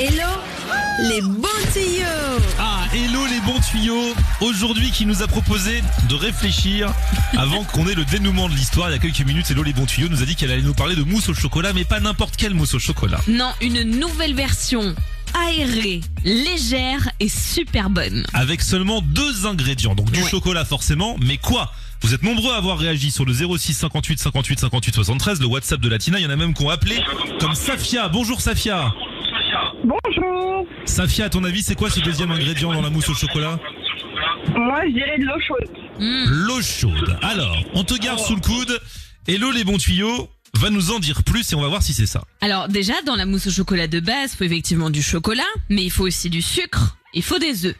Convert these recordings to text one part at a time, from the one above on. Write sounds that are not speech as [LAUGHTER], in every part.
Hello les bons tuyaux Ah, hello les bons tuyaux Aujourd'hui qui nous a proposé de réfléchir avant qu'on ait le dénouement de l'histoire. Il y a quelques minutes, hello les bons tuyaux nous a dit qu'elle allait nous parler de mousse au chocolat, mais pas n'importe quelle mousse au chocolat. Non, une nouvelle version aérée, légère et super bonne. Avec seulement deux ingrédients, donc du Ouais. chocolat forcément, mais quoi? Vous êtes nombreux à avoir réagi sur le 06 58 58 58 73, le WhatsApp de Latina. Il y en a même qui ont appelé comme Safia. Bonjour Safia. Safia, à ton avis, c'est quoi ce deuxième ingrédient dans la mousse au chocolat Moi, je dirais de l'eau chaude. Hmm. L'eau chaude. Alors, on te garde sous le coude. Hello les bons tuyaux va nous en dire plus et on va voir si c'est ça. Alors déjà, dans la mousse au chocolat de base, il faut effectivement du chocolat, mais il faut aussi du sucre, il faut des œufs.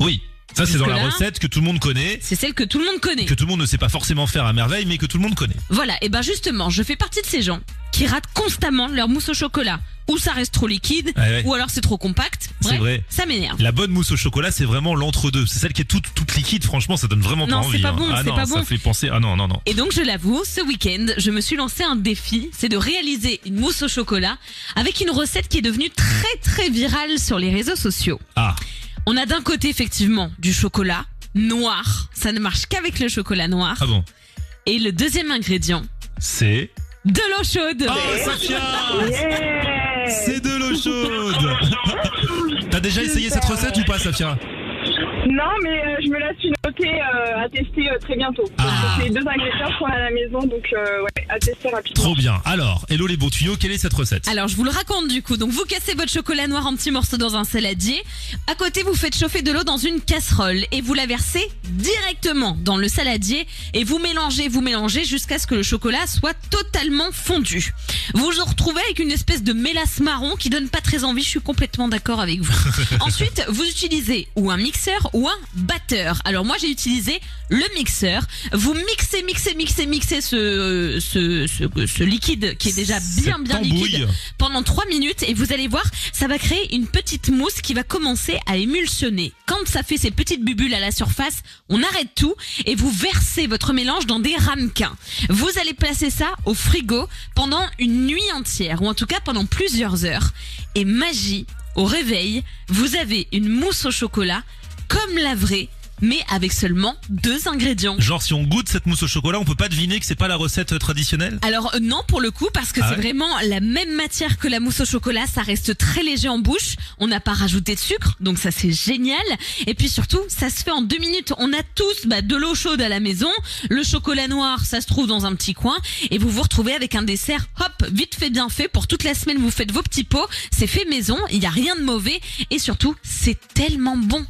Oui, ça c'est dans la recette que tout le monde connaît, C'est celle que tout le monde connaît. que tout le monde ne sait pas forcément faire à merveille, mais que tout le monde connaît. Voilà, et ben justement, je fais partie de ces gens qui ratent constamment leur mousse au chocolat. Ou ça reste trop liquide, Ouais, ouais. ou alors c'est trop compact. C'est Bref, vrai. Ça m'énerve. La bonne mousse au chocolat, c'est vraiment l'entre-deux. C'est celle qui est toute, toute liquide, franchement, ça donne vraiment Non, pas c'est envie. pas hein. bon, ah c'est non, pas ça bon. fait penser. Ah non, non, non. Et donc je l'avoue, ce week-end, je me suis lancé un défi, c'est de réaliser une mousse au chocolat avec une recette qui est devenue très très virale sur les réseaux sociaux. Ah, On a d'un côté effectivement du chocolat noir, ça ne marche qu'avec le chocolat noir. ah bon. Et le deuxième ingrédient, C'est. de l'eau chaude. Oh, Safia Yeah. C'est de l'eau chaude. [LAUGHS] T'as déjà essayé cette recette ou pas, Safia? Non, mais euh, je me la suis notée euh, à tester euh, très bientôt. Ah. Donc, C'est les deux ingrédients qu'on a à la maison, donc euh, ouais, à tester rapidement. Trop bien. Alors, hello les bons tuyaux, quelle est cette recette? Alors je vous le raconte du coup. Donc vous cassez votre chocolat noir en petits morceaux dans un saladier. À côté vous faites chauffer de l'eau dans une casserole et vous la versez directement dans le saladier et vous mélangez, vous mélangez jusqu'à ce que le chocolat soit totalement fondu. Vous vous retrouvez avec une espèce de mélasse marron qui donne pas très envie. Je suis complètement d'accord avec vous. [LAUGHS] Ensuite vous utilisez ou un mixeur ou un batteur. Alors moi j'ai utilisé le mixeur. Vous mixez, mixez, mixez, mixez ce, ce, ce, ce liquide qui est déjà bien bien liquide pendant 3 minutes et vous allez voir, ça va créer une petite mousse qui va commencer à émulsionner. Quand ça fait ces petites bulles à la surface, on arrête tout et vous versez votre mélange dans des ramequins. Vous allez placer ça au frigo pendant une nuit entière ou en tout cas pendant plusieurs heures. Et magie, au réveil, vous avez une mousse au chocolat comme la vraie mais avec seulement deux ingrédients. Genre, si on goûte cette mousse au chocolat, on peut pas deviner que c'est pas la recette euh, traditionnelle? Alors euh, non pour le coup parce que Ah c'est ouais vraiment la même matière que la mousse au chocolat, ça reste très léger en bouche, on n'a pas rajouté de sucre, donc ça c'est génial. Et puis surtout, ça se fait en deux minutes. On a tous bah, de l'eau chaude à la maison, le chocolat noir, ça se trouve dans un petit coin, et vous vous retrouvez avec un dessert, hop, vite fait bien fait. Pour toute la semaine, vous faites vos petits pots, c'est fait maison, il y a rien de mauvais, et surtout, c'est tellement bon.